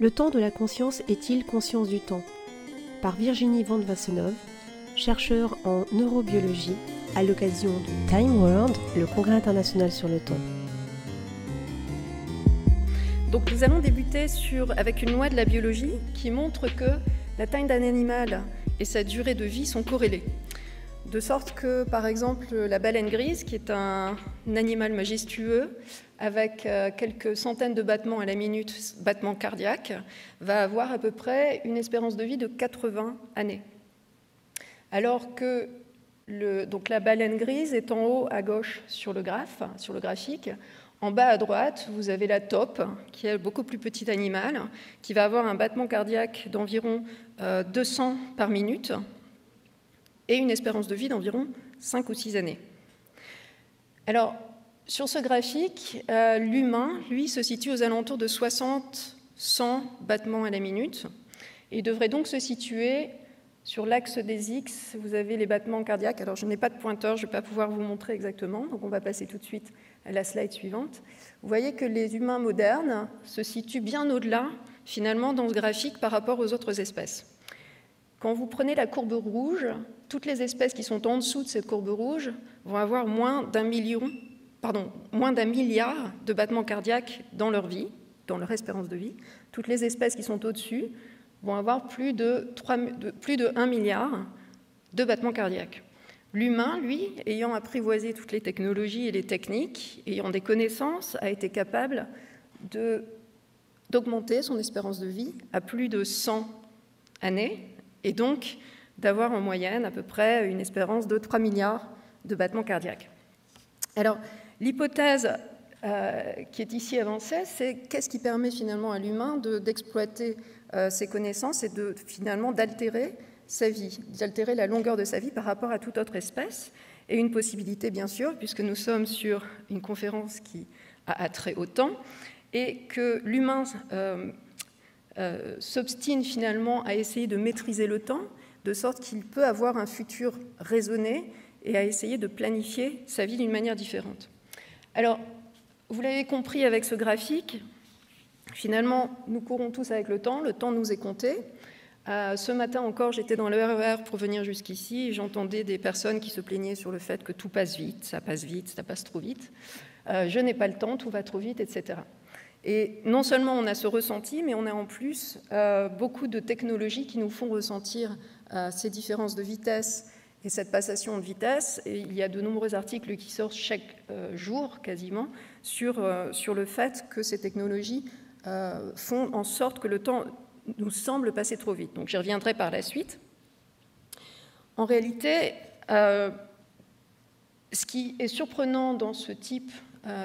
Le temps de la conscience est-il conscience du temps Par Virginie Van Vassenov, chercheur en neurobiologie à l'occasion du Time World, le congrès international sur le temps. Donc nous allons débuter avec une loi de la biologie qui montre que la taille d'un animal et sa durée de vie sont corrélées. De sorte que, par exemple, la baleine grise, qui est un animal majestueux, avec euh, quelques centaines de battements à la minute, battements cardiaques, va avoir à peu près une espérance de vie de 80 années. Alors que la baleine grise est en haut à gauche sur le graphe, sur le graphique. En bas à droite, vous avez la taupe, qui est beaucoup plus petit animal, qui va avoir un battement cardiaque d'environ 200 euh, par minute, et une espérance de vie d'environ 5 ou 6 années. Alors, sur ce graphique, euh, l'humain, lui, se situe aux alentours de 60-100 battements à la minute et devrait donc se situer sur l'axe des X. Vous avez les battements cardiaques. Alors, je n'ai pas de pointeur, je ne vais pas pouvoir vous montrer exactement, donc on va passer tout de suite à la slide suivante. Vous voyez que les humains modernes se situent bien au-delà, finalement, dans ce graphique par rapport aux autres espèces. Quand vous prenez la courbe rouge, toutes les espèces qui sont en dessous de cette courbe rouge vont avoir moins d'un milliard de battements cardiaques dans leur vie, dans leur espérance de vie. Toutes les espèces qui sont au-dessus vont avoir plus de, 3, plus de 1 milliard de battements cardiaques. L'humain, lui, ayant apprivoisé toutes les technologies et les techniques, ayant des connaissances, a été capable d'augmenter son espérance de vie à plus de 100 années, et donc d'avoir en moyenne à peu près une espérance de 3 milliards de battements cardiaques. Alors, l'hypothèse euh, qui est ici avancée, c'est qu'est-ce qui permet finalement à l'humain d'exploiter euh, ses connaissances et de finalement d'altérer sa vie, d'altérer la longueur de sa vie par rapport à toute autre espèce. Et une possibilité, bien sûr, puisque nous sommes sur une conférence qui a attrait au temps, et que l'humain euh, euh, s'obstine finalement à essayer de maîtriser le temps, de sorte qu'il peut avoir un futur raisonné et à essayer de planifier sa vie d'une manière différente. Alors, vous l'avez compris avec ce graphique, finalement, nous courons tous avec le temps, le temps nous est compté. Euh, ce matin encore, j'étais dans le RER pour venir jusqu'ici j'entendais des personnes qui se plaignaient sur le fait que tout passe vite, ça passe vite, ça passe trop vite. Euh, je n'ai pas le temps, tout va trop vite, etc. Et non seulement on a ce ressenti, mais on a en plus euh, beaucoup de technologies qui nous font ressentir euh, ces différences de vitesse et cette passation de vitesse. Il y a de nombreux articles qui sortent chaque euh, jour quasiment sur, sur le fait que ces technologies font en sorte que le temps nous semble passer trop vite. Donc j'y reviendrai par la suite. En réalité, ce qui est surprenant dans ce type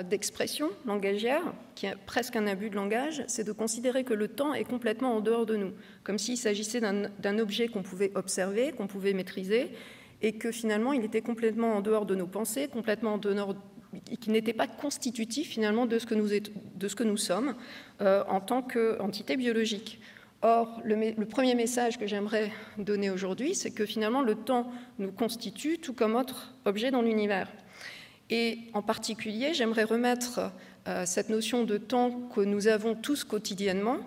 d'expression langagière, qui est presque un abus de langage, c'est de considérer que le temps est complètement en dehors de nous, comme s'il s'agissait d'un objet qu'on pouvait observer, qu'on pouvait maîtriser, et que finalement il était complètement en dehors de nos pensées, complètement en dehors, qui n'était pas constitutif finalement de ce que nous, de ce que nous sommes euh, en tant qu'entité biologique. Or, le, le, premier message que j'aimerais donner aujourd'hui, c'est que finalement le temps nous constitue tout comme autre objet dans l'univers. Et en particulier, j'aimerais remettre euh, cette notion de temps que nous avons tous quotidiennement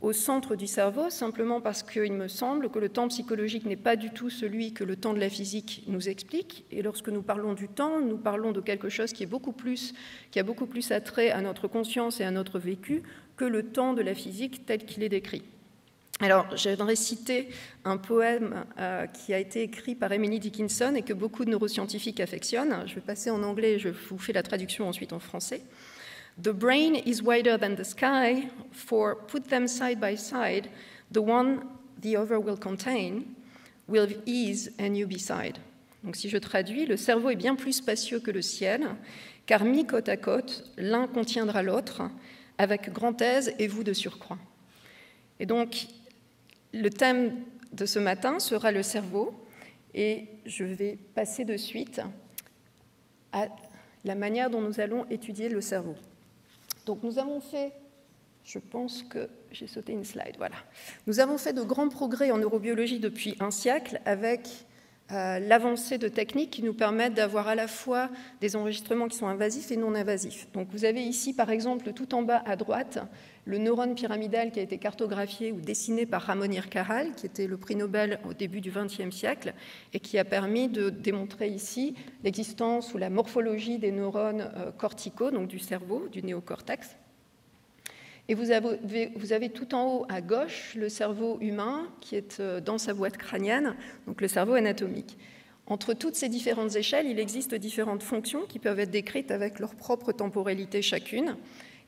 au centre du cerveau, simplement parce qu'il me semble que le temps psychologique n'est pas du tout celui que le temps de la physique nous explique. Et lorsque nous parlons du temps, nous parlons de quelque chose qui, a beaucoup plus attrait à notre conscience et à notre vécu que le temps de la physique tel qu'il est décrit. Alors, j'aimerais citer un poème euh, qui a été écrit par Emily Dickinson et que beaucoup de neuroscientifiques affectionnent. Je vais passer en anglais et je vous fais la traduction ensuite en français. The brain is wider than the sky, for put them side by side, the one the other will contain, will ease and you beside. Donc, si je traduis, le cerveau est bien plus spacieux que le ciel, car mis côte à côte, l'un contiendra l'autre, avec grand aise et vous de surcroît. Et donc, le thème de ce matin sera le cerveau et je vais passer de suite à la manière dont nous allons étudier le cerveau. Donc nous avons fait, je pense que j'ai sauté une slide, voilà. Nous avons fait de grands progrès en neurobiologie depuis un siècle avec euh, l'avancée de techniques qui nous permettent d'avoir à la fois des enregistrements qui sont invasifs et non invasifs. Donc vous avez ici par exemple tout en bas à droite le neurone pyramidal qui a été cartographié ou dessiné par Ramon Ircaral, qui était le prix Nobel au début du XXe siècle, et qui a permis de démontrer ici l'existence ou la morphologie des neurones euh, corticaux, donc du cerveau, du néocortex. Et vous avez, tout en haut à gauche le cerveau humain qui est euh, dans sa boîte crânienne, donc le cerveau anatomique. Entre toutes ces différentes échelles, il existe différentes fonctions qui peuvent être décrites avec leur propre temporalité chacune.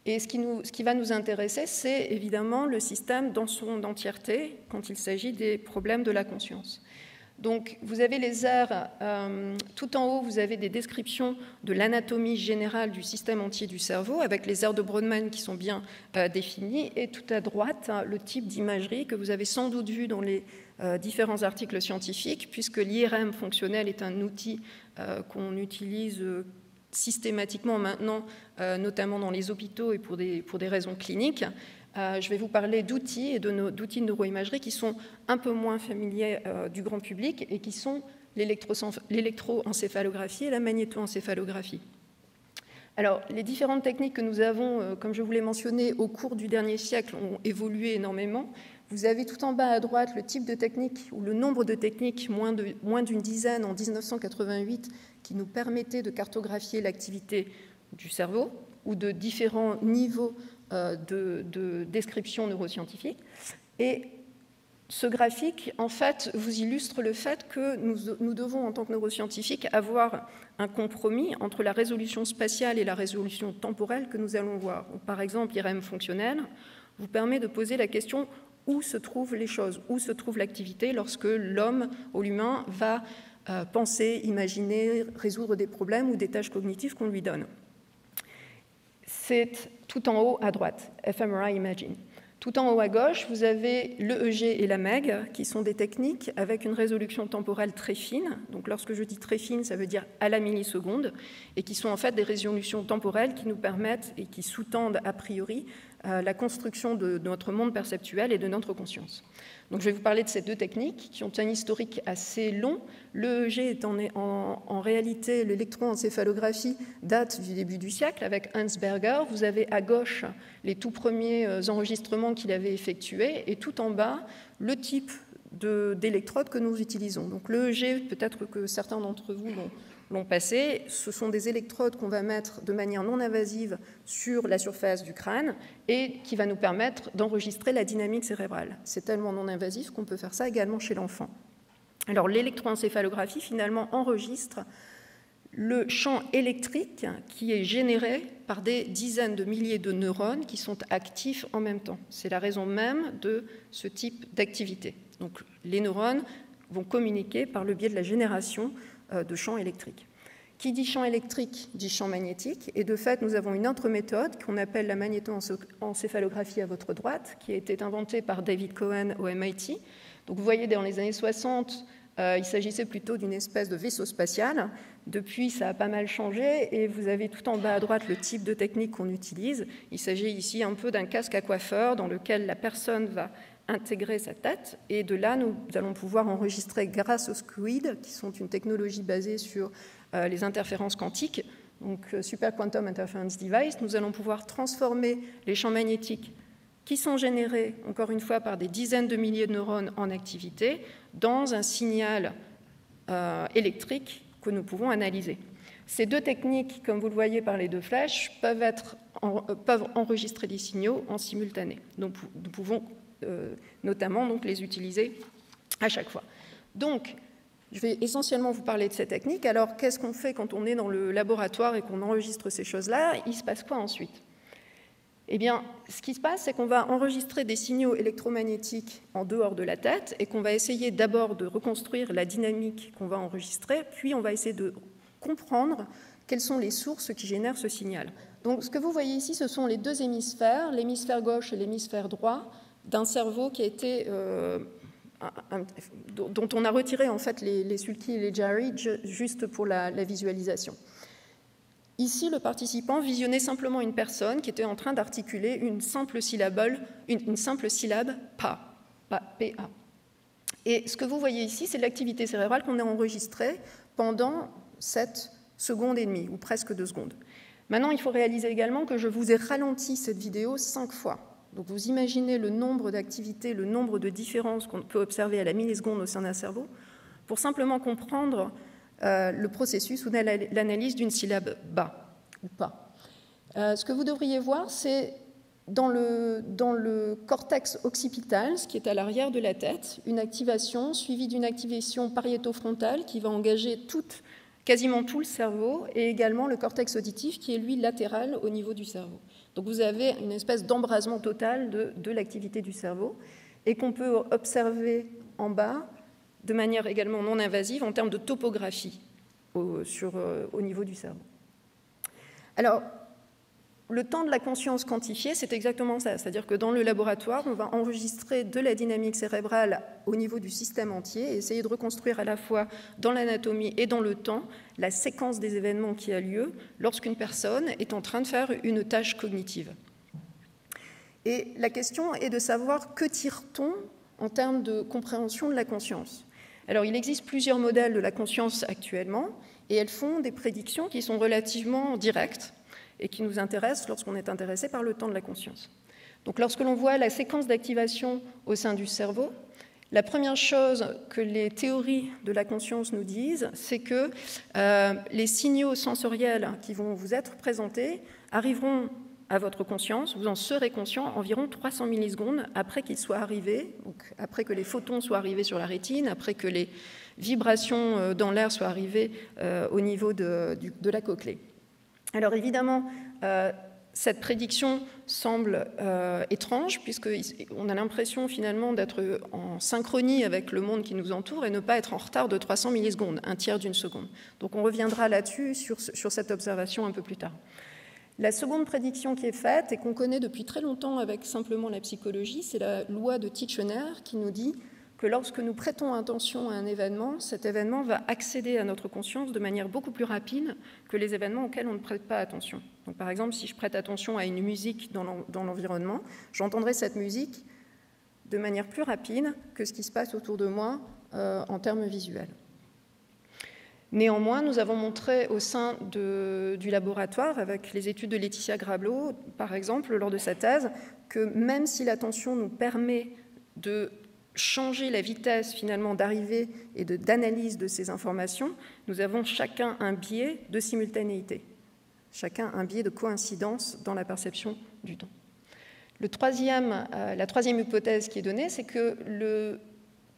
Et ce qui, va nous intéresser, c'est évidemment le système dans son entièreté quand il s'agit des problèmes de la conscience. Donc vous avez les aires, euh, tout en haut, vous avez des descriptions de l'anatomie générale du système entier du cerveau, avec les aires de Brodmann qui sont bien euh, définies, et tout à droite, hein, le type d'imagerie que vous avez sans doute vu dans les euh, différents articles scientifiques, puisque l'IRM fonctionnel est un outil qu'on utilise systématiquement maintenant, notamment dans les hôpitaux et pour des, raisons cliniques. Euh, je vais vous parler d'outils et d'outils de, neuroimagerie qui sont un peu moins familiers euh, du grand public et qui sont l'électroencéphalographie et la magnétoencéphalographie. Alors, les différentes techniques que nous avons, euh, comme je vous l'ai mentionné, au cours du dernier siècle ont évolué énormément. Vous avez tout en bas à droite le type de technique ou le nombre de techniques, moins d'une dizaine en 1988, qui nous permettaient de cartographier l'activité du cerveau ou de différents niveaux euh, de, description neuroscientifique. Et ce graphique, en fait, vous illustre le fait que nous, devons, en tant que neuroscientifiques, avoir un compromis entre la résolution spatiale et la résolution temporelle que nous allons voir. Par exemple, l'IRM fonctionnel vous permet de poser la question où se trouvent les choses, où se trouve l'activité lorsque l'homme ou l'humain va euh, penser, imaginer, résoudre des problèmes ou des tâches cognitives qu'on lui donne c'est tout en haut à droite, fMRI Imagine. Tout en haut à gauche, vous avez l'EEG et la MEG, qui sont des techniques avec une résolution temporelle très fine. Donc lorsque je dis très fine, ça veut dire à la milliseconde, et qui sont en fait des résolutions temporelles qui nous permettent et qui sous-tendent a priori la construction de notre monde perceptuel et de notre conscience. Donc, je vais vous parler de ces deux techniques qui ont un historique assez long. L'EEG est en, réalité, l'électroencéphalographie date du début du siècle avec Hans Berger. Vous avez à gauche les tout premiers euh, enregistrements qu'il avait effectués et tout en bas le type d'électrodes que nous utilisons. Donc l'EEG, peut-être que certains d'entre vous l'ont l'ont passé. Ce sont des électrodes qu'on va mettre de manière non invasive sur la surface du crâne et qui va nous permettre d'enregistrer la dynamique cérébrale. C'est tellement non invasif qu'on peut faire ça également chez l'enfant. Alors l'électroencéphalographie finalement enregistre le champ électrique qui est généré par des dizaines de milliers de neurones qui sont actifs en même temps. C'est la raison même de ce type d'activité. Donc les neurones vont communiquer par le biais de la génération de champs électriques. Qui dit champ électrique dit champ magnétique, et de fait, nous avons une autre méthode qu'on appelle la magnétoencéphalographie à votre droite, qui a été inventée par David Cohen au MIT. Donc vous voyez, dans les années 60, euh, il s'agissait plutôt d'une espèce de vaisseau spatial. Depuis, ça a pas mal changé et vous avez tout en bas à droite le type de technique qu'on utilise. Il s'agit ici un peu d'un casque à coiffeur dans lequel la personne va intégrer sa tête. Et de là, nous allons pouvoir enregistrer grâce aux SQUID, qui sont une technologie basée sur euh, les interférences quantiques, donc euh, Super Quantum Interference Device, nous allons pouvoir transformer les champs magnétiques qui sont générés, encore une fois, par des dizaines de milliers de neurones en activité, dans un signal euh, électrique que nous pouvons analyser. Ces deux techniques, comme vous le voyez par les deux flèches, peuvent, être peuvent enregistrer des signaux en simultané. Donc nous pouvons notamment donc, les utiliser à chaque fois. Donc, je vais essentiellement vous parler de ces techniques. Alors, qu'est-ce qu'on fait quand on est dans le laboratoire et qu'on enregistre ces choses-là? Il se passe quoi ensuite? Eh bien, ce qui se passe, c'est qu'on va enregistrer des signaux électromagnétiques en dehors de la tête et qu'on va essayer d'abord de reconstruire la dynamique qu'on va enregistrer, puis on va essayer de comprendre quelles sont les sources qui génèrent ce signal. Donc, ce que vous voyez ici, ce sont les deux hémisphères, l'hémisphère gauche et l'hémisphère droit, d'un cerveau qui euh, dont on a retiré en fait les, les sulky et les jari juste pour la, visualisation. Ici, le participant visionnait simplement une personne qui était en train d'articuler une simple syllabe, une, simple syllabe pa, pa, pa. Et ce que vous voyez ici, c'est l'activité cérébrale qu'on a enregistrée pendant 7 secondes et demie, ou presque 2 secondes. Maintenant, il faut réaliser également que je vous ai ralenti cette vidéo 5 fois. Donc vous imaginez le nombre d'activités, le nombre de différences qu'on peut observer à la milliseconde au sein d'un cerveau, pour simplement comprendre euh, le processus ou l'analyse d'une syllabe bas ou pas. Euh, ce que vous devriez voir, c'est dans le, cortex occipital, ce qui est à l'arrière de la tête, une activation suivie d'une activation pariétofrontale qui va engager quasiment tout le cerveau et également le cortex auditif qui est lui latéral au niveau du cerveau. Donc vous avez une espèce d'embrasement total de, l'activité du cerveau et qu'on peut observer en bas de manière également non invasive en termes de topographie au, euh, au niveau du cerveau. Alors, le temps de la conscience quantifiée, c'est exactement ça. C'est-à-dire que dans le laboratoire, on va enregistrer de la dynamique cérébrale au niveau du système entier et essayer de reconstruire à la fois dans l'anatomie et dans le temps la séquence des événements qui a lieu lorsqu'une personne est en train de faire une tâche cognitive. Et la question est de savoir que tire-t-on en termes de compréhension de la conscience? Alors, il existe plusieurs modèles de la conscience actuellement et elles font des prédictions qui sont relativement directes et qui nous intéressent lorsqu'on est intéressé par le temps de la conscience. Donc lorsque l'on voit la séquence d'activation au sein du cerveau, la première chose que les théories de la conscience nous disent, c'est que euh, les signaux sensoriels qui vont vous être présentés arriveront à votre conscience, vous en serez conscient environ 300 millisecondes après qu'ils soient arrivés, donc après que les photons soient arrivés sur la rétine, après que les vibrations euh, dans l'air soient arrivées euh, au niveau de la cochlée. Alors évidemment, euh, cette prédiction semble euh, étrange, puisqu'on a l'impression finalement d'être en synchronie avec le monde qui nous entoure et ne pas être en retard de 300 millisecondes, un tiers d'une seconde. Donc on reviendra là-dessus sur, sur, cette observation un peu plus tard. La seconde prédiction qui est faite et qu'on connaît depuis très longtemps avec simplement la psychologie, c'est la loi de Titchener qui nous dit que lorsque nous prêtons attention à un événement, cet événement va accéder à notre conscience de manière beaucoup plus rapide que les événements auxquels on ne prête pas attention. Donc, par exemple, si je prête attention à une musique dans l'environnement, j'entendrai cette musique de manière plus rapide que ce qui se passe autour de moi euh, en termes visuels. Néanmoins, nous avons montré au sein du laboratoire, avec les études de Laetitia Grablo, par exemple, lors de sa thèse, que même si l'attention nous permet de changer la vitesse finalement d'arrivée et d'analyse de, ces informations, nous avons chacun un biais de simultanéité, chacun un biais de coïncidence dans la perception du temps. Euh, la troisième hypothèse qui est donnée, c'est que le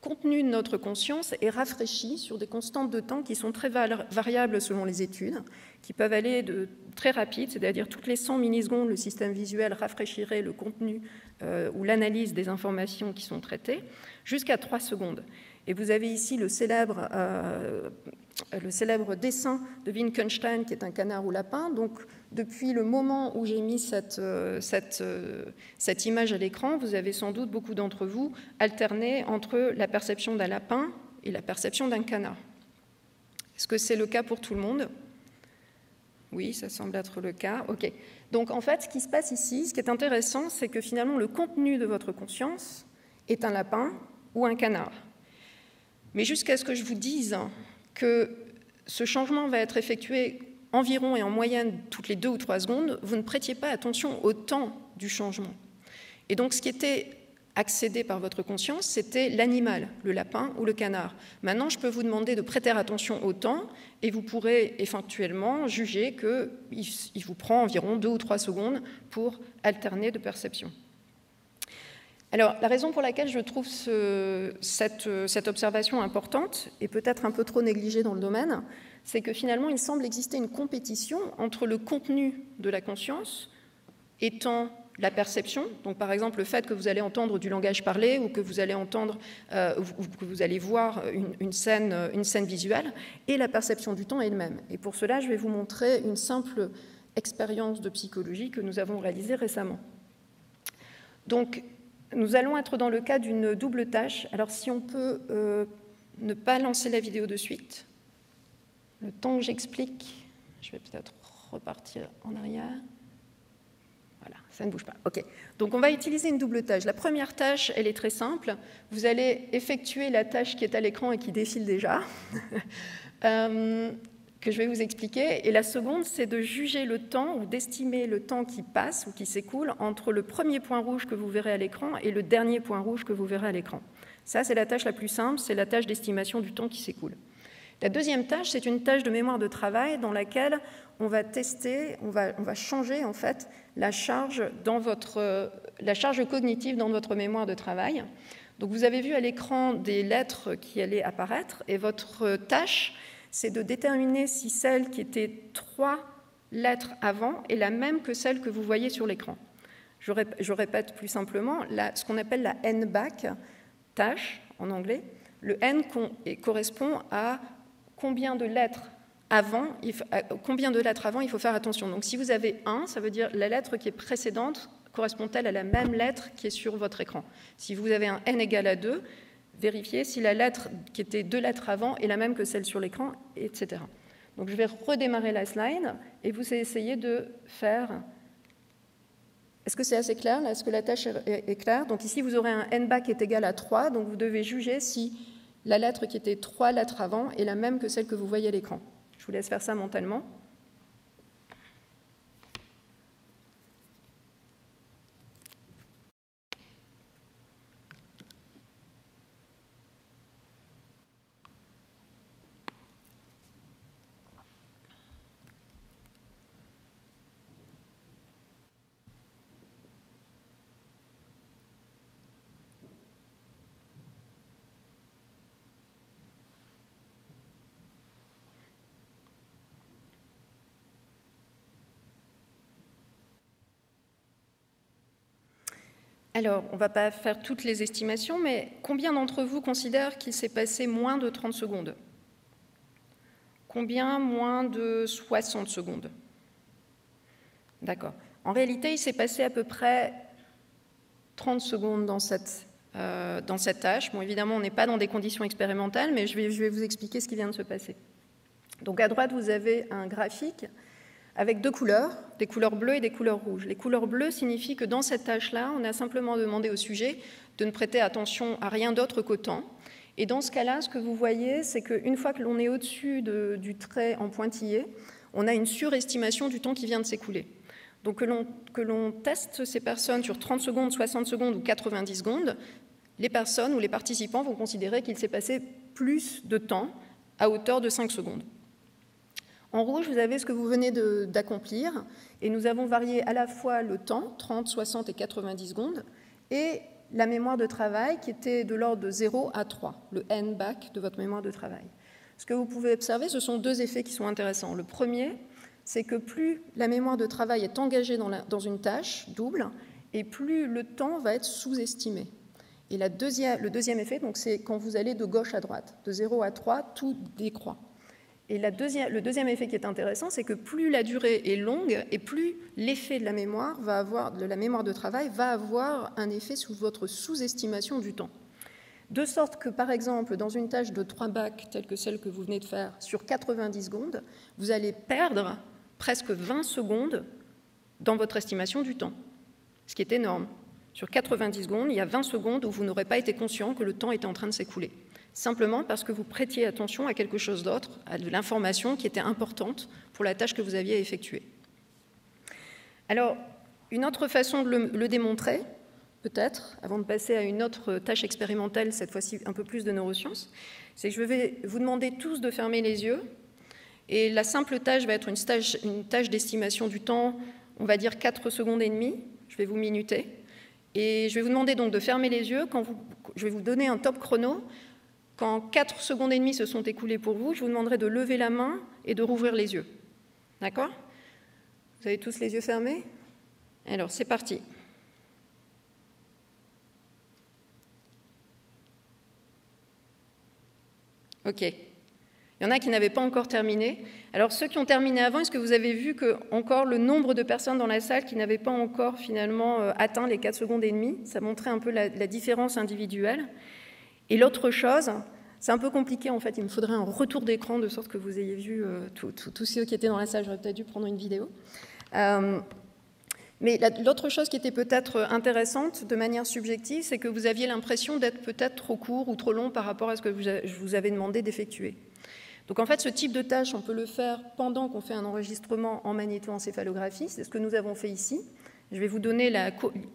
contenu de notre conscience est rafraîchi sur des constantes de temps qui sont très variables selon les études, qui peuvent aller de très rapide, c'est-à-dire toutes les 100 millisecondes, le système visuel rafraîchirait le contenu euh, ou l'analyse des informations qui sont traitées, jusqu'à 3 secondes. Et vous avez ici le célèbre, euh, le célèbre dessin de Wittgenstein, qui est un canard ou lapin. Donc, depuis le moment où j'ai mis cette, euh, euh, cette image à l'écran, vous avez sans doute beaucoup d'entre vous alterné entre la perception d'un lapin et la perception d'un canard. Est-ce que c'est le cas pour tout le monde? Oui, ça semble être le cas. OK. Donc, en fait, ce qui se passe ici, ce qui est intéressant, c'est que finalement, le contenu de votre conscience est un lapin ou un canard. Mais jusqu'à ce que je vous dise que ce changement va être effectué environ et en moyenne toutes les deux ou trois secondes, vous ne prêtiez pas attention au temps du changement. Et donc ce qui était accédé par votre conscience, c'était l'animal, le lapin ou le canard. Maintenant, je peux vous demander de prêter attention au temps et vous pourrez éventuellement juger qu'il vous prend environ deux ou trois secondes pour alterner de perception. Alors, la raison pour laquelle je trouve cette, observation importante et peut-être un peu trop négligée dans le domaine, c'est que finalement, il semble exister une compétition entre le contenu de la conscience étant la perception, donc par exemple le fait que vous allez entendre du langage parlé ou que vous allez entendre euh, ou que vous allez voir une, une, scène, une scène visuelle, et la perception du temps elle-même. Et pour cela, je vais vous montrer une simple expérience de psychologie que nous avons réalisée récemment. Donc, nous allons être dans le cas d'une double tâche. Alors si on peut euh, ne pas lancer la vidéo de suite, le temps que j'explique, je vais peut-être repartir en arrière. Voilà, ça ne bouge pas. OK. Donc on va utiliser une double tâche. La première tâche, elle est très simple. Vous allez effectuer la tâche qui est à l'écran et qui défile déjà, euh, que je vais vous expliquer. Et la seconde, c'est de juger le temps ou d'estimer le temps qui passe ou qui s'écoule entre le premier point rouge que vous verrez à l'écran et le dernier point rouge que vous verrez à l'écran. Ça, c'est la tâche la plus simple, c'est la tâche d'estimation du temps qui s'écoule. La deuxième tâche, c'est une tâche de mémoire de travail dans laquelle on va tester, on va, on va changer en fait la charge, dans votre, la charge cognitive dans votre mémoire de travail. Donc vous avez vu à l'écran des lettres qui allaient apparaître et votre tâche, c'est de déterminer si celle qui était trois lettres avant est la même que celle que vous voyez sur l'écran. Je, répète plus simplement, ce qu'on appelle la N-back, tâche en anglais, le N correspond à combien de lettres avant, combien de lettres avant il faut faire attention. Donc si vous avez 1, ça veut dire la lettre qui est précédente correspond-elle à la même lettre qui est sur votre écran. Si vous avez un n égal à 2, vérifiez si la lettre qui était deux lettres avant est la même que celle sur l'écran, etc. Donc je vais redémarrer la slide et vous essayez de faire est-ce que c'est assez clair Est-ce que la tâche est, claire? Donc ici, vous aurez un n back qui est égal à 3, donc vous devez juger si la lettre qui était trois lettres avant est la même que celle que vous voyez à l'écran. Je vous laisse faire ça mentalement. Alors, on ne va pas faire toutes les estimations, mais combien d'entre vous considèrent qu'il s'est passé moins de 30 secondes? Combien moins de 60 secondes? D'accord. En réalité, il s'est passé à peu près 30 secondes dans cette, euh, dans cette tâche. Bon, évidemment, on n'est pas dans des conditions expérimentales, mais je vais vous expliquer ce qui vient de se passer. Donc, à droite, vous avez un graphique avec deux couleurs, des couleurs bleues et des couleurs rouges. Les couleurs bleues signifient que dans cette tâche-là, on a simplement demandé au sujet de ne prêter attention à rien d'autre qu'au temps. Et dans ce cas-là, ce que vous voyez, c'est qu'une fois que l'on est au-dessus du trait en pointillé, on a une surestimation du temps qui vient de s'écouler. Donc que l'on teste ces personnes sur 30 secondes, 60 secondes ou 90 secondes, les personnes ou les participants vont considérer qu'il s'est passé plus de temps à hauteur de 5 secondes. En rouge, vous avez ce que vous venez d'accomplir, et nous avons varié à la fois le temps, 30, 60 et 90 secondes, et la mémoire de travail qui était de l'ordre de 0 à 3, le n back de votre mémoire de travail. Ce que vous pouvez observer, ce sont deux effets qui sont intéressants. Le premier, c'est que plus la mémoire de travail est engagée dans, une tâche double, et plus le temps va être sous-estimé. Et le deuxième effet, c'est quand vous allez de gauche à droite. De 0 à 3, tout décroît. Et le deuxième effet qui est intéressant, c'est que plus la durée est longue et plus l'effet de la mémoire de travail va avoir un effet sur votre sous-estimation du temps. De sorte que, par exemple, dans une tâche de 3 bacs, telle que celle que vous venez de faire, sur 90 secondes, vous allez perdre presque 20 secondes dans votre estimation du temps, ce qui est énorme. Sur 90 secondes, il y a 20 secondes où vous n'aurez pas été conscient que le temps était en train de s'écouler simplement parce que vous prêtiez attention à quelque chose d'autre, à de l'information qui était importante pour la tâche que vous aviez à effectuer. Alors, une autre façon de le, démontrer, peut-être, avant de passer à une autre tâche expérimentale, cette fois-ci un peu plus de neurosciences, c'est que je vais vous demander tous de fermer les yeux. Et la simple tâche va être une, une tâche d'estimation du temps, on va dire 4 secondes et demie. Je vais vous minuter. Et je vais vous demander donc de fermer les yeux. Quand vous, je vais vous donner un top chrono. Quand 4 secondes et demie se sont écoulées pour vous, je vous demanderai de lever la main et de rouvrir les yeux. D'accord? Vous avez tous les yeux fermés? Alors, c'est parti. OK. Il y en a qui n'avaient pas encore terminé. Alors ceux qui ont terminé avant, est-ce que vous avez vu que encore le nombre de personnes dans la salle qui n'avaient pas encore finalement euh, atteint les 4 secondes et demie Ça montrait un peu la différence individuelle? Et l'autre chose, c'est un peu compliqué en fait, il me faudrait un retour d'écran de sorte que vous ayez vu euh, tous ceux qui étaient dans la salle, j'aurais peut-être dû prendre une vidéo. Euh, Mais l'autre chose qui était peut-être intéressante de manière subjective, c'est que vous aviez l'impression d'être peut-être trop court ou trop long par rapport à ce que je vous avais demandé d'effectuer. Donc en fait, ce type de tâche, on peut le faire pendant qu'on fait un enregistrement en magnétoencéphalographie. C'est ce que nous avons fait ici. Je vais vous donner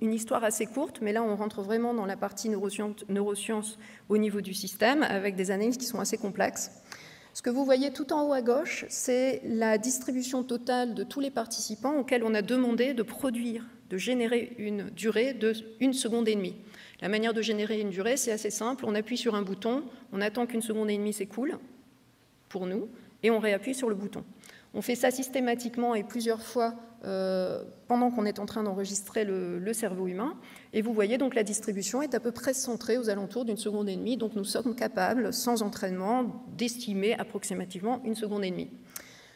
une histoire assez courte, mais là, on rentre vraiment dans la partie neurosciences, neurosciences au niveau du système, avec des analyses qui sont assez complexes. Ce que vous voyez tout en haut à gauche, c'est la distribution totale de tous les participants auxquels on a demandé de produire, de générer une durée de une seconde et demie. La manière de générer une durée, c'est assez simple. On appuie sur un bouton, on attend qu'une seconde et demie s'écoule pour nous, et on réappuie sur le bouton. On fait ça systématiquement et plusieurs fois euh, pendant qu'on est en train d'enregistrer le, cerveau humain. Et vous voyez donc la distribution est à peu près centrée aux alentours d'une seconde et demie. Donc nous sommes capables, sans entraînement, d'estimer approximativement une seconde et demie.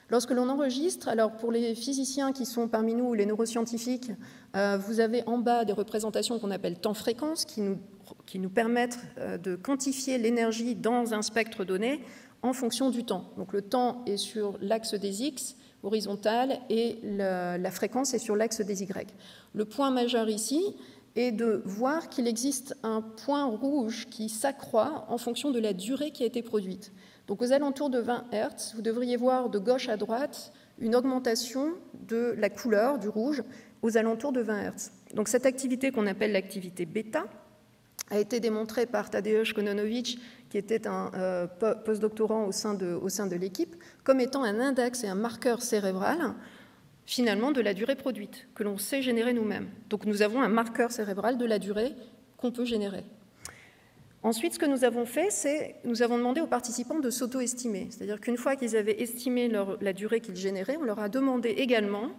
Lorsque l'on enregistre, alors pour les physiciens qui sont parmi nous ou les neuroscientifiques, euh, vous avez en bas des représentations qu'on appelle temps-fréquence qui nous, qui nous permettent euh, de quantifier l'énergie dans un spectre donné en fonction du temps. Donc le temps est sur l'axe des X horizontal et la, fréquence est sur l'axe des Y. Le point majeur ici est de voir qu'il existe un point rouge qui s'accroît en fonction de la durée qui a été produite. Donc aux alentours de 20 Hz, vous devriez voir de gauche à droite une augmentation de la couleur du rouge aux alentours de 20 Hz. Donc cette activité qu'on appelle l'activité bêta a été démontrée par Tadeusz Kononovic qui était un euh, postdoctorant au sein de, au sein de l'équipe, comme étant un index et un marqueur cérébral finalement de la durée produite, que l'on sait générer nous-mêmes. Donc nous avons un marqueur cérébral de la durée qu'on peut générer. Ensuite, ce que nous avons fait, c'est nous avons demandé aux participants de s'auto-estimer. C'est-à-dire qu'une fois qu'ils avaient estimé la durée qu'ils généraient, on leur a demandé également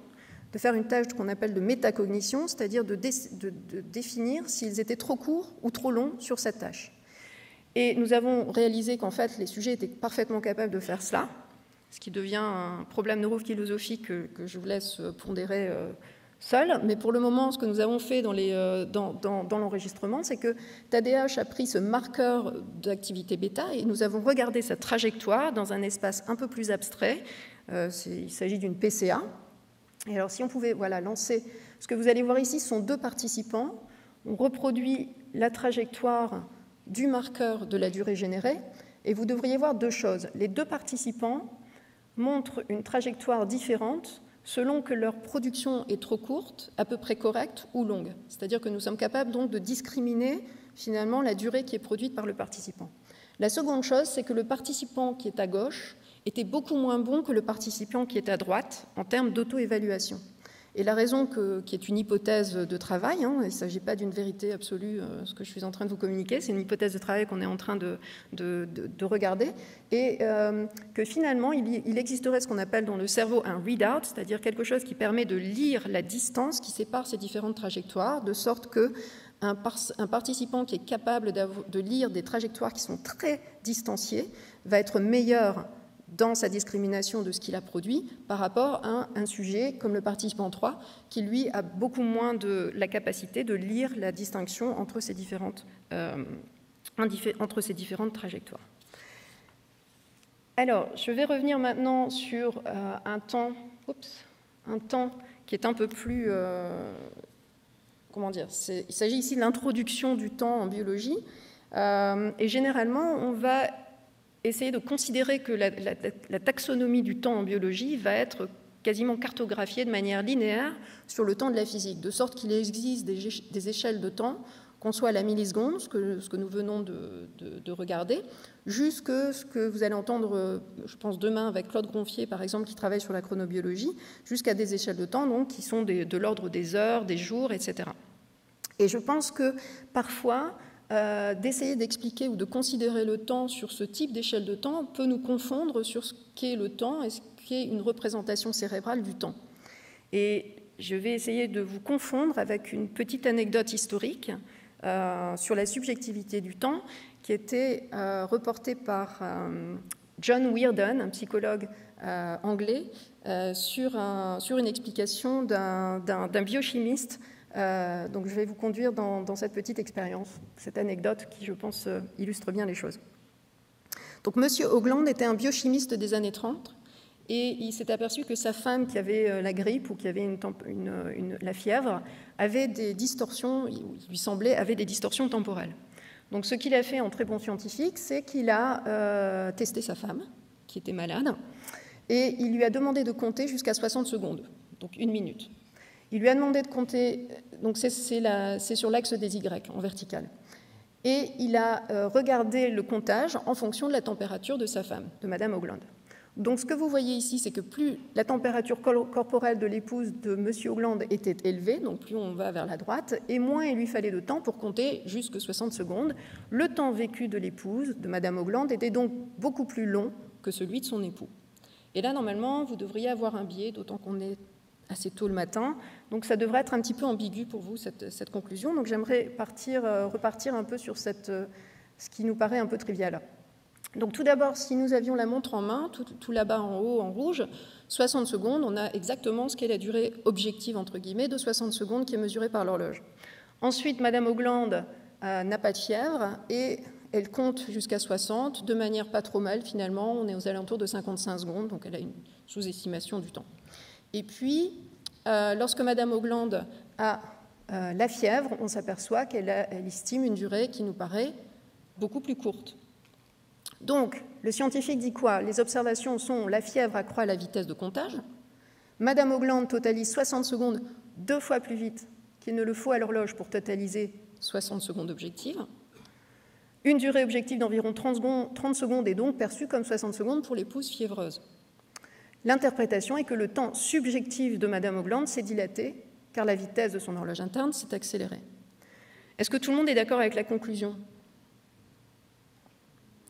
de faire une tâche qu'on appelle de métacognition, c'est-à-dire de, définir s'ils étaient trop courts ou trop longs sur cette tâche. Et nous avons réalisé qu'en fait, les sujets étaient parfaitement capables de faire cela, ce qui devient un problème neurophilosophique que, que je vous laisse pondérer euh, seul. Mais pour le moment, ce que nous avons fait dans, euh, l'enregistrement, c'est que TADH a pris ce marqueur d'activité bêta et nous avons regardé sa trajectoire dans un espace un peu plus abstrait. Euh, il s'agit d'une PCA. Et alors, si on pouvait voilà, lancer, ce que vous allez voir ici sont deux participants. On reproduit la trajectoire du marqueur de la durée générée, et vous devriez voir deux choses. Les deux participants montrent une trajectoire différente selon que leur production est trop courte, à peu près correcte ou longue. C'est-à-dire que nous sommes capables donc de discriminer finalement la durée qui est produite par le participant. La seconde chose, c'est que le participant qui est à gauche était beaucoup moins bon que le participant qui est à droite en termes d'auto-évaluation. Et la raison qui est une hypothèse de travail, hein, il ne s'agit pas d'une vérité absolue, euh, ce que je suis en train de vous communiquer, c'est une hypothèse de travail qu'on est en train de, regarder, et euh, que finalement, il, existerait ce qu'on appelle dans le cerveau un readout, c'est-à-dire quelque chose qui permet de lire la distance qui sépare ces différentes trajectoires, de sorte que un, un participant qui est capable de lire des trajectoires qui sont très distanciées va être meilleur dans sa discrimination de ce qu'il a produit par rapport à un sujet comme le participant 3 qui lui a beaucoup moins de la capacité de lire la distinction entre ces différentes, euh, entre ces différentes trajectoires. Alors, je vais revenir maintenant sur euh, un, temps, un temps qui est un peu plus... Euh, comment dire Il s'agit ici de l'introduction du temps en biologie. et généralement, on va essayer de considérer que la, taxonomie du temps en biologie va être quasiment cartographiée de manière linéaire sur le temps de la physique, de sorte qu'il existe des, échelles de temps, qu'on soit à la milliseconde, ce que, nous venons de, regarder, jusque ce que vous allez entendre, je pense, demain avec Claude Gonfier, par exemple, qui travaille sur la chronobiologie, jusqu'à des échelles de temps donc, qui sont de l'ordre des heures, des jours, etc. Et je pense que parfois, euh, d'essayer d'expliquer ou de considérer le temps sur ce type d'échelle de temps peut nous confondre sur ce qu'est le temps et ce qu'est une représentation cérébrale du temps. Et je vais essayer de vous confondre avec une petite anecdote historique euh, sur la subjectivité du temps qui était euh, reportée par John Weirden, un psychologue anglais, sur, sur, une explication d'un biochimiste euh, donc je vais vous conduire dans, cette petite expérience, cette anecdote qui, je pense, euh, illustre bien les choses. Donc Monsieur Hoagland était un biochimiste des années 30 et il s'est aperçu que sa femme qui avait euh, la grippe ou qui avait la fièvre avait des distorsions, il lui semblait, avait des distorsions temporelles. Donc ce qu'il a fait en très bon scientifique, c'est qu'il a testé sa femme, qui était malade, et il lui a demandé de compter jusqu'à 60 secondes, donc une minute. Il lui a demandé de compter, donc c'est sur l'axe des Y, en vertical. Et il a euh, regardé le comptage en fonction de la température de sa femme, de Madame Ogland. Donc ce que vous voyez ici, c'est que plus la température corporelle de l'épouse de M. Hollande était élevée, donc plus on va vers la droite, et moins il lui fallait de temps pour compter jusque 60 secondes. Le temps vécu de l'épouse de Mme Hollande était donc beaucoup plus long que celui de son époux. Et là, normalement, vous devriez avoir un biais, d'autant qu'on est assez tôt le matin. Donc ça devrait être un petit peu ambigu pour vous, cette, conclusion. Donc j'aimerais euh, repartir un peu sur euh, ce qui nous paraît un peu trivial. Donc tout d'abord, si nous avions la montre en main, tout, là-bas en haut en rouge, 60 secondes, on a exactement ce qu'est la durée objective, entre guillemets, de 60 secondes qui est mesurée par l'horloge. Ensuite, Madame Auglande euh, n'a pas de fièvre et elle compte jusqu'à 60 de manière pas trop mal finalement. On est aux alentours de 55 secondes, donc elle a une sous-estimation du temps. Et puis, euh, lorsque Madame Auglande a euh, la fièvre, on s'aperçoit qu'elle estime une durée qui nous paraît beaucoup plus courte. Donc, le scientifique dit quoi? Les observations sont la fièvre accroît la vitesse de comptage. Madame Auglande totalise 60 secondes deux fois plus vite qu'il ne le faut à l'horloge pour totaliser 60 secondes objectives. Une durée objective d'environ 30 secondes, 30 secondes est donc perçue comme 60 secondes pour l'épouse fiévreuse. L'interprétation est que le temps subjectif de Madame Auglande s'est dilaté car la vitesse de son horloge interne s'est accélérée. Est-ce que tout le monde est d'accord avec la conclusion?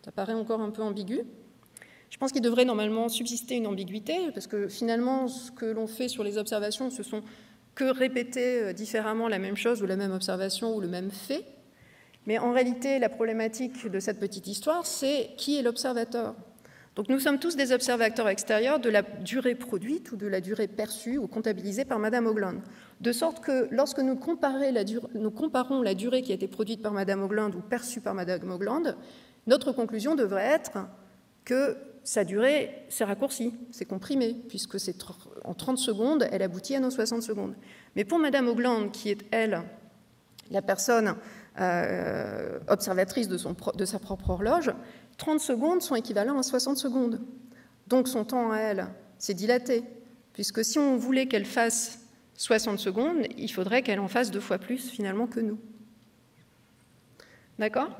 Ça paraît encore un peu ambigu. Je pense qu'il devrait normalement subsister une ambiguïté, parce que finalement, ce que l'on fait sur les observations, ce sont que répéter euh, différemment la même chose ou la même observation ou le même fait. Mais en réalité, la problématique de cette petite histoire, c'est qui est l'observateur? Donc nous sommes tous des observateurs extérieurs de la durée produite ou de la durée perçue ou comptabilisée par Madame Ogland. De sorte que lorsque nous, nous comparons la durée qui a été produite par Madame Ogland ou perçue par Madame Ogland, notre conclusion devrait être que sa durée s'est raccourcie, s'est comprimée, puisque c'est en 30 secondes, elle aboutit à nos 60 secondes. Mais pour Madame Ogland, qui est, elle, la personne euh, observatrice de, sa propre horloge, 30 secondes sont équivalents à 60 secondes. Donc son temps à elle s'est dilaté, puisque si on voulait qu'elle fasse 60 secondes, il faudrait qu'elle en fasse deux fois plus finalement que nous. D'accord?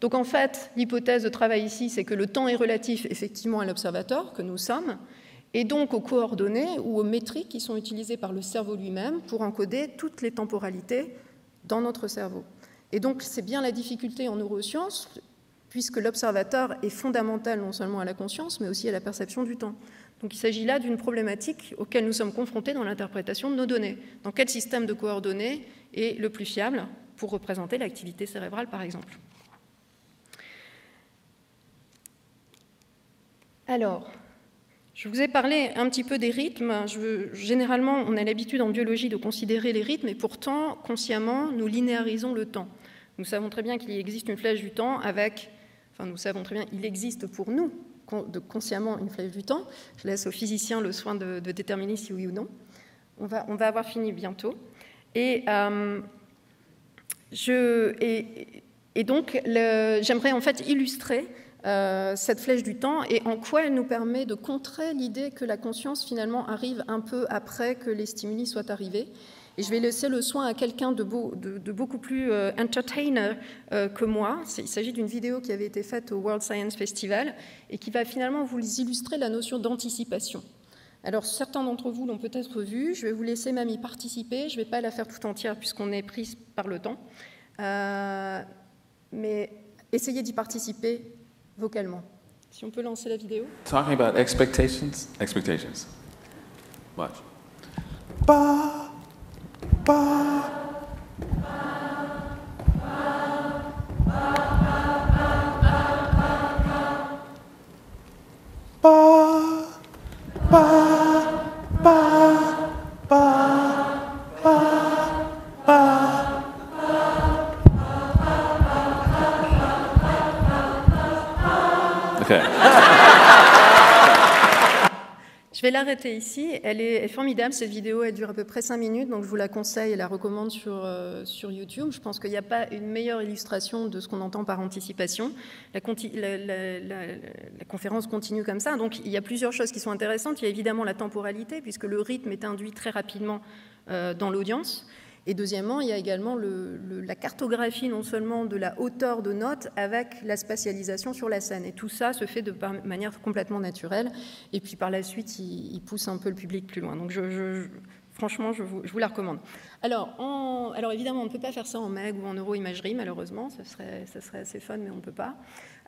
Donc en fait, l'hypothèse de travail ici, c'est que le temps est relatif effectivement à l'observateur, que nous sommes, et donc aux coordonnées ou aux métriques qui sont utilisées par le cerveau lui-même pour encoder toutes les temporalités dans notre cerveau. Et donc c'est bien la difficulté en neurosciences, puisque l'observateur est fondamental non seulement à la conscience, mais aussi à la perception du temps. Donc il s'agit là d'une problématique auquel nous sommes confrontés dans l'interprétation de nos données. Dans quel système de coordonnées est le plus fiable pour représenter l'activité cérébrale, par exemple? Alors, je vous ai parlé un petit peu des rythmes. généralement, on a l'habitude en biologie de considérer les rythmes, et pourtant, consciemment, nous linéarisons le temps. Nous savons très bien qu'il existe une flèche du temps avec, nous savons très bien, il existe pour nous de consciemment une flèche du temps. Je laisse aux physiciens le soin de, déterminer si oui ou non. On va, on va avoir fini bientôt. Et, euh, je, et donc, j'aimerais en fait illustrer euh, cette flèche du temps et en quoi elle nous permet de contrer l'idée que la conscience finalement arrive un peu après que les stimuli soient arrivés. Et je vais laisser le soin à quelqu'un de, beaucoup plus euh, entertainer euh, que moi. Il s'agit d'une vidéo qui avait été faite au World Science Festival et qui va finalement vous illustrer la notion d'anticipation. Alors certains d'entre vous l'ont peut-être vu, je vais vous laisser même y participer, je ne vais pas la faire tout entière puisqu'on est prise par le temps. mais essayez d'y participer vocalement. Si on peut lancer la vidéo. Talking about expectations, expectations. Watch. Ba, 빠 vais l'arrêter ici. Elle est, formidable, cette vidéo. Elle dure à peu près 5 minutes, donc je vous la conseille et la recommande sur, euh, sur YouTube. Je pense qu'il n'y a pas une meilleure illustration de ce qu'on entend par anticipation. La, conférence continue comme ça. Donc il y a plusieurs choses qui sont intéressantes. Il y a évidemment la temporalité, puisque le rythme est induit très rapidement euh, dans l'audience. Et deuxièmement, il y a également la cartographie non seulement de la hauteur de notes avec la spatialisation sur la scène. Et tout ça se fait de manière complètement naturelle. Et puis par la suite, il, pousse un peu le public plus loin. Donc je, franchement, je vous, la recommande. Alors, évidemment, on ne peut pas faire ça en MEG ou en neuroimagerie, malheureusement. Ça serait, serait assez fun, mais on ne peut pas.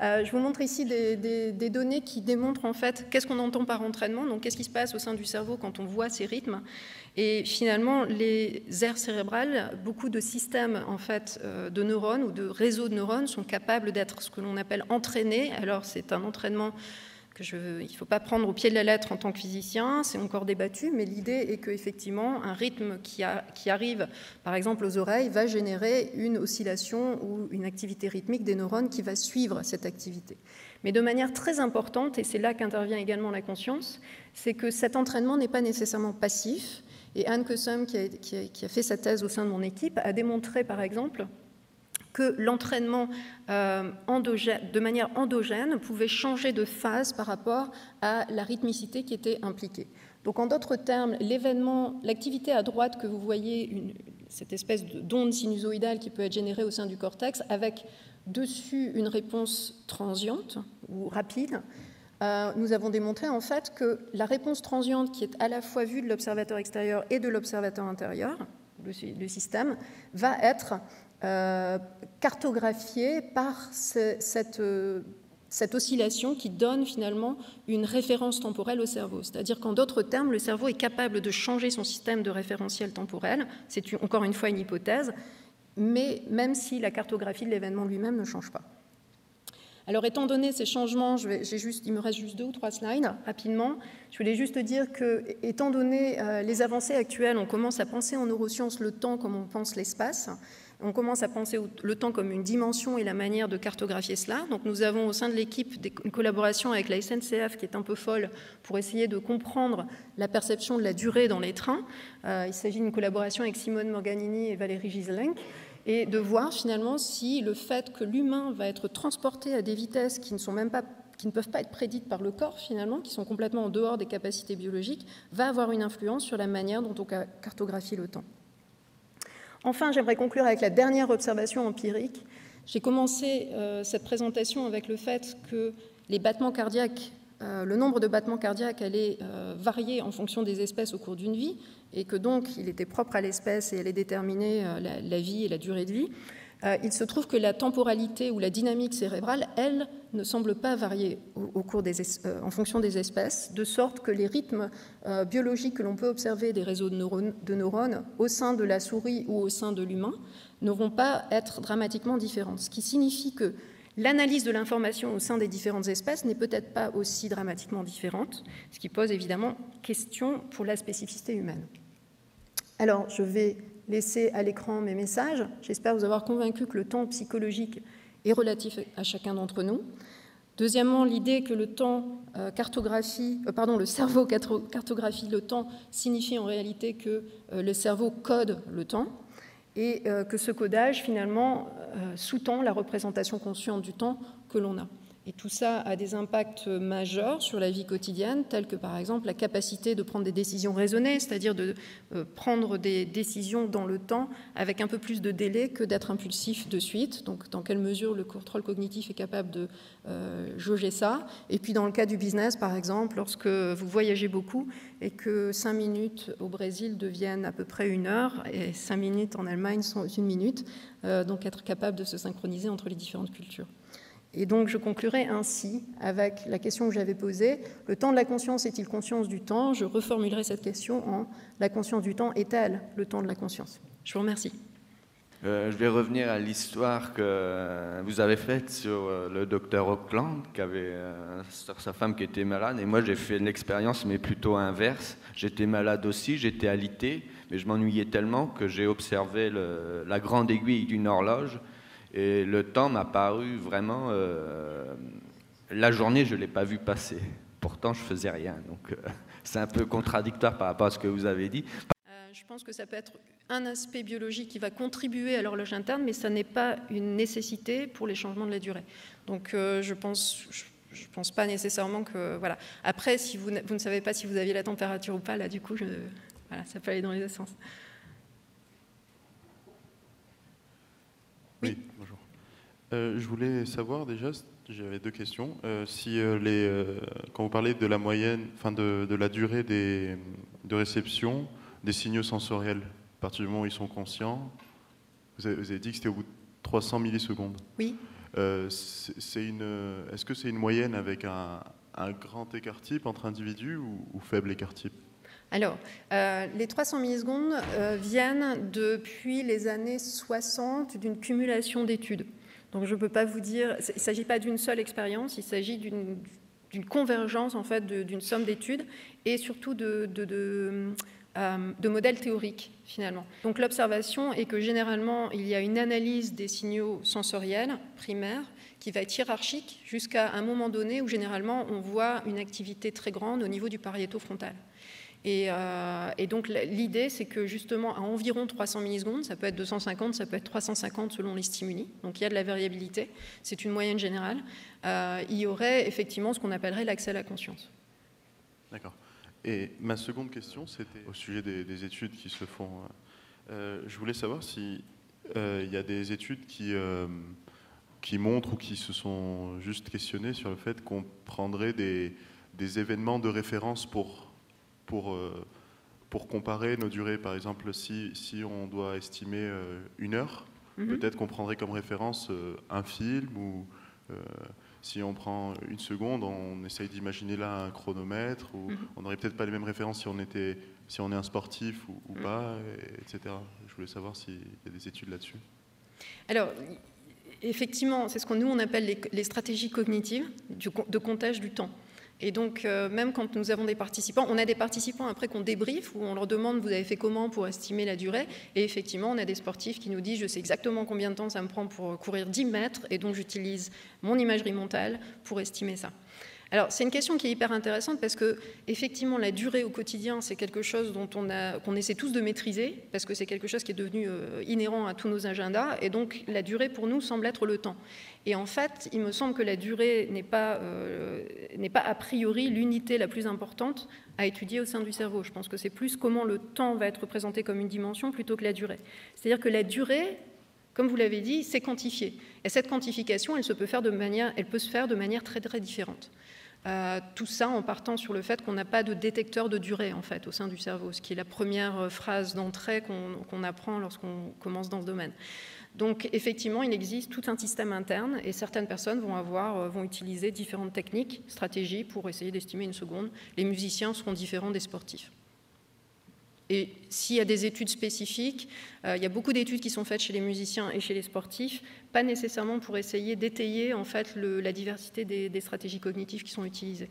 Euh, je vous montre ici des, données qui démontrent en fait qu'est-ce qu'on entend par entraînement, donc qu'est-ce qui se passe au sein du cerveau quand on voit ces rythmes. Et finalement, les aires cérébrales, beaucoup de systèmes en fait euh, de neurones ou de réseaux de neurones sont capables d'être ce que l'on appelle entraînés. Alors c'est un entraînement il ne faut pas prendre au pied de la lettre en tant que physicien, c'est encore débattu, mais l'idée est qu'effectivement, un rythme qui, arrive, par exemple, aux oreilles, va générer une oscillation ou une activité rythmique des neurones qui va suivre cette activité. Mais de manière très importante, et c'est là qu'intervient également la conscience, c'est que cet entraînement n'est pas nécessairement passif. Et Anne a, qui a fait sa thèse au sein de mon équipe, a démontré, par exemple, que l'entraînement euh, de manière endogène pouvait changer de phase par rapport à la rythmicité qui était impliquée. Donc en d'autres termes, l'événement, l'activité à droite que vous voyez, cette espèce d'onde sinusoïdale qui peut être générée au sein du cortex, avec dessus une réponse transiente ou rapide, euh, nous avons démontré en fait que la réponse transiente qui est à la fois vue de l'observateur extérieur et de l'observateur intérieur, le, système, va être euh, cartographiée par cette, euh, cette, oscillation qui donne finalement une référence temporelle au cerveau. C'est-à-dire qu'en d'autres termes, le cerveau est capable de changer son système de référentiel temporel. C'est encore une fois une hypothèse, mais même si la cartographie de l'événement lui-même ne change pas. Alors, étant donné ces changements, juste, il me reste juste deux ou trois slides rapidement. Je voulais juste dire que, étant donné euh, les avancées actuelles, on commence à penser en neurosciences le temps comme on pense l'espace on commence à penser le temps comme une dimension et la manière de cartographier cela. Donc nous avons au sein de l'équipe une collaboration avec la SNCF qui est un peu folle pour essayer de comprendre la perception de la durée dans les trains. Euh, il s'agit d'une collaboration avec Simone Morganini et Valérie Giselenk et de voir finalement si le fait que l'humain va être transporté à des vitesses qui ne sont même pas qui ne peuvent pas être prédites par le corps finalement, qui sont complètement en dehors des capacités biologiques, va avoir une influence sur la manière dont on cartographie le temps. Enfin, j'aimerais conclure avec la dernière observation empirique. J'ai commencé euh, cette présentation avec le fait que les battements cardiaques, euh, le nombre de battements cardiaques allait euh, varier en fonction des espèces au cours d'une vie, et que donc il était propre à l'espèce et allait déterminer la, vie et la durée de vie. Euh, il se trouve que la temporalité ou la dynamique cérébrale, elle, ne semble pas varier au, cours des, euh, en fonction des espèces, de sorte que les rythmes euh, biologiques que l'on peut observer des réseaux de neurones, au sein de la souris ou au sein de l'humain ne vont pas être dramatiquement différents. Ce qui signifie que l'analyse de l'information au sein des différentes espèces n'est peut-être pas aussi dramatiquement différente, ce qui pose évidemment question pour la spécificité humaine. Alors, je vais laisser à l'écran mes messages. J'espère vous avoir convaincu que le temps psychologique est relatif à chacun d'entre nous. Deuxièmement, l'idée que le temps euh, cartographie, euh, le cerveau cartographie le temps signifie en réalité que euh, le cerveau code le temps et que ce codage finalement sous-tend la représentation consciente du temps que l'on a. Et tout ça a des impacts majeurs sur la vie quotidienne, tels que par exemple la capacité de prendre des décisions raisonnées, c'est-à-dire de euh, prendre des décisions dans le temps avec un peu plus de délai que d'être impulsif de suite. Donc dans quelle mesure le contrôle cognitif est capable de euh, jauger ça. Et puis dans le cas du business, par exemple, lorsque vous voyagez beaucoup et que cinq minutes au Brésil deviennent à peu près une heure et cinq minutes en Allemagne sont une minute, euh, donc être capable de se synchroniser entre les différentes cultures. Et donc je conclurai ainsi avec la question que j'avais posée, le temps de la conscience est-il conscience du temps? Je reformulerai cette question en la conscience du temps est-elle le temps de la conscience? Je vous remercie. Euh, je vais revenir à l'histoire que vous avez faite sur euh, le docteur Auckland, qui avait euh, sa femme qui était malade, et moi j'ai fait l'expérience, mais plutôt inverse. J'étais malade aussi, j'étais alité, mais je m'ennuyais tellement que j'ai observé la grande aiguille d'une horloge et le temps m'a paru vraiment. Euh, la journée, je ne l'ai pas vu passer. Pourtant, je faisais rien. Donc, c'est un peu contradictoire par rapport à ce que vous avez dit. je pense que ça peut être un aspect biologique qui va contribuer à l'horloge interne, mais ça n'est pas une nécessité pour les changements de la durée. Donc, je pense. Je, ne pense pas nécessairement que voilà. Après, si vous, vous, ne savez pas si vous aviez la température ou pas, là, du coup, voilà, ça peut aller dans les deux Oui, bonjour. Euh, je voulais savoir déjà, j'avais deux questions. Euh, si euh, les, quand vous parlez de la moyenne, enfin de, la durée des, de réception des signaux sensoriels, à partir du moment où ils sont conscients, vous avez, dit que c'était au bout de 300 millisecondes. Oui. c'est une, est-ce que c'est une moyenne avec un, grand écart type entre individus ou, ou faible écart type? Alors, euh, les 300 millisecondes euh, viennent depuis les années 60 d'une cumulation d'études. Donc je ne peux pas vous dire, il ne s'agit pas d'une seule expérience, il s'agit d'une convergence en fait d'une somme d'études et surtout de, euh, de, modèles théoriques finalement. Donc l'observation est que généralement il y a une analyse des signaux sensoriels primaires qui va être hiérarchique jusqu'à un moment donné où généralement on voit une activité très grande au niveau du pariéto frontal. Euh, et, donc l'idée, c'est que justement, à environ 300 millisecondes, ça peut être 250, ça peut être 350 selon les stimuli, donc il y a de la variabilité, c'est une moyenne générale, euh, il y aurait effectivement ce qu'on appellerait l'accès à la conscience. D'accord. Et ma seconde question, c'était au sujet des, études qui se font. Euh, je voulais savoir si il y a des études qui, montrent ou qui se sont juste questionnées sur le fait qu'on prendrait des événements de référence pour pour, euh, pour comparer nos durées. Par exemple, si, si on doit estimer euh, une heure, mhm. peut-être qu'on prendrait comme référence euh, un film ou si on prend une seconde, on essaye d'imaginer là un chronomètre, ou mhm. on n'aurait peut-être pas les mêmes références si on, était, si on est un sportif ou, mhm. pas, etc. Je voulais savoir s'il y a des études là-dessus. Alors, effectivement, c'est ce que nous on appelle les, les stratégies cognitives de comptage du temps. Et donc, euh, même quand nous avons des participants, on a des participants après qu'on débriefe, où on leur demande vous avez fait comment pour estimer la durée. Et effectivement, on a des sportifs qui nous disent je sais exactement combien de temps ça me prend pour courir 10 mètres, et donc j'utilise mon imagerie mentale pour estimer ça. Alors, c'est une question qui est hyper intéressante parce que, effectivement, la durée au quotidien, c'est quelque chose dont on a, qu'on essaie tous de maîtriser parce que c'est quelque chose qui est devenu euh, inhérent à tous nos agendas. Et donc, la durée, pour nous, semble être le temps. Et en fait, il me semble que la durée n'est pas, euh, n'est pas a priori l'unité la plus importante à étudier au sein du cerveau. Je pense que c'est plus comment le temps va être représenté comme une dimension plutôt que la durée. C'est-à-dire que la durée, comme vous l'avez dit, c'est quantifié. Et cette quantification, elle, se peut faire de manière, elle peut se faire de manière très très différente. Euh, tout ça en partant sur le fait qu'on n'a pas de détecteur de durée en fait au sein du cerveau, ce qui est la première euh, phrase d'entrée qu'on apprend lorsqu'on commence dans ce domaine. Donc effectivement, il existe tout un système interne et certaines personnes vont avoir, euh, vont utiliser différentes techniques, stratégies pour essayer d'estimer une seconde. Les musiciens seront différents des sportifs. Et s'il y a des études spécifiques, euh, il y a beaucoup d'études qui sont faites chez les musiciens et chez les sportifs, pas nécessairement pour essayer d'étayer en fait la diversité des, stratégies cognitives qui sont utilisées.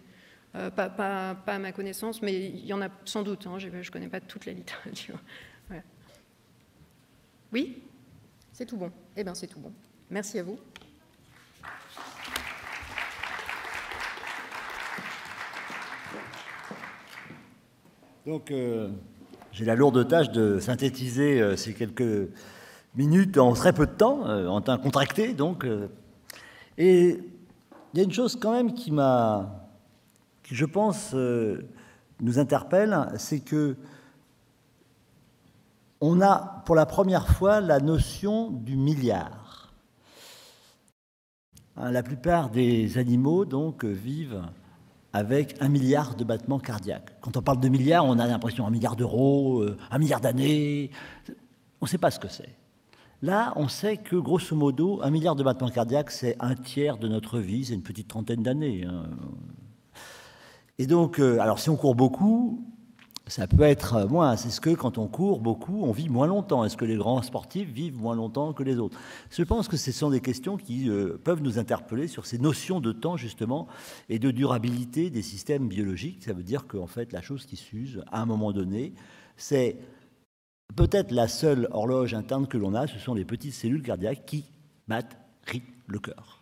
Euh, pas, à ma connaissance, mais il y en a sans doute. Hein, je ne connais pas toute la littérature. Oui? C'est tout bon. Eh bien, c'est tout bon. Merci à vous. Donc, euh, j'ai la lourde tâche de synthétiser euh, ces quelques minutes en très peu de temps, euh, en temps contracté donc. Euh. Et il y a une chose quand même qui m'a, qui je pense nous interpelle, c'est que on a pour la première fois la notion du milliard. Hein, la plupart des animaux donc vivent avec un milliard de battements cardiaques. Quand on parle de milliards, on a l'impression un milliard d'euros, euh, un milliard d'années. On ne sait pas ce que c'est. Là, on sait que grosso modo, un milliard de battements cardiaques, c'est un tiers de notre vie, c'est une petite trentaine d'années. Hein. Et donc, euh, alors si on court beaucoup, ça peut être moins. C'est ce que quand on court beaucoup, on vit moins longtemps. Est-ce que les grands sportifs vivent moins longtemps que les autres? Je pense que ce sont des questions qui euh, peuvent nous interpeller sur ces notions de temps, justement, et de durabilité des systèmes biologiques. Ça veut dire qu'en fait, la chose qui s'use, à un moment donné, c'est peut-être la seule horloge interne que l'on a, ce sont les petites cellules cardiaques qui battent, le cœur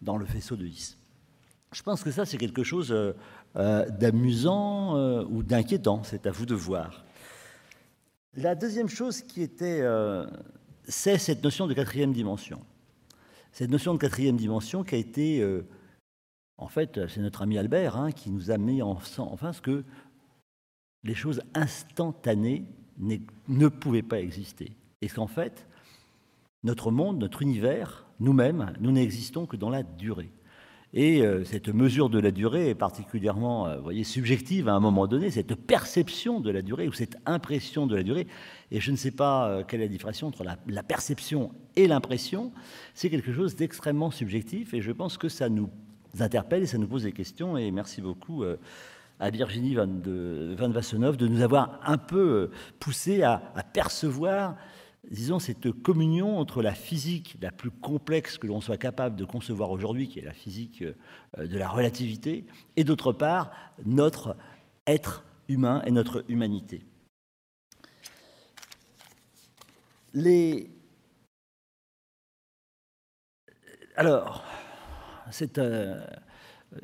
dans le faisceau de 10. Je pense que ça, c'est quelque chose d'amusant ou d'inquiétant. C'est à vous de voir. La deuxième chose qui était, c'est cette notion de quatrième dimension. Cette notion de quatrième dimension qui a été, en fait, c'est notre ami Albert hein, qui nous a mis en, enfin ce que les choses instantanées ne pouvaient pas exister. Et qu'en fait, notre monde, notre univers, nous-mêmes, nous n'existons que dans la durée. Et euh, cette mesure de la durée est particulièrement euh, voyez, subjective à un moment donné, cette perception de la durée ou cette impression de la durée. Et je ne sais pas euh, quelle est la différence entre la, perception et l'impression. C'est quelque chose d'extrêmement subjectif et je pense que ça nous interpelle et ça nous pose des questions. Et merci beaucoup à Virginie Van, Vassenov de nous avoir un peu poussé à, percevoir, disons, cette communion entre la physique la plus complexe que l'on soit capable de concevoir aujourd'hui, qui est la physique euh, de la relativité, et d'autre part, notre être humain et notre humanité. Les... Alors, cette, euh,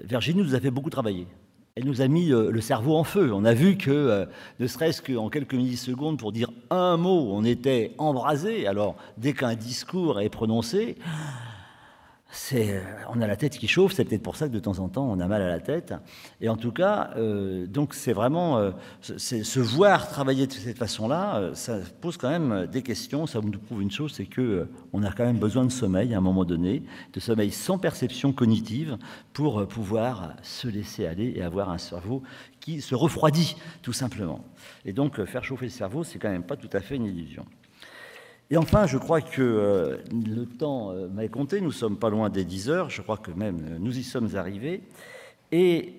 Virginie nous a fait beaucoup travailler elle nous a mis euh, le cerveau en feu. On a vu que, euh, ne serait-ce qu'en quelques millisecondes, pour dire un mot, on était embrasé. Alors, dès qu'un discours est prononcé, on a la tête qui chauffe, c'est peut-être pour ça que de temps en temps on a mal à la tête. Et en tout cas, euh, donc c'est vraiment euh, se voir travailler de cette façon-là, ça pose quand même des questions. Ça nous prouve une chose, c'est que on a quand même besoin de sommeil à un moment donné, de sommeil sans perception cognitive pour pouvoir se laisser aller et avoir un cerveau qui se refroidit tout simplement. Et donc faire chauffer le cerveau, c'est quand même pas tout à fait une illusion. Et enfin, je crois que euh, le temps euh, m'a compté, nous sommes pas loin des 10 heures, je crois que même euh, nous y sommes arrivés. Et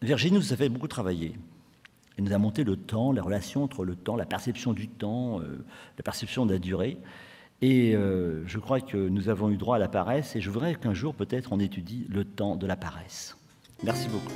Virginie nous a fait beaucoup travailler. Elle nous a monté le temps, la relation entre le temps, la perception du temps, la perception de la durée. Et je crois que nous avons eu droit à la paresse, et je voudrais qu'un jour, peut-être, on étudie le temps de la paresse. Merci beaucoup.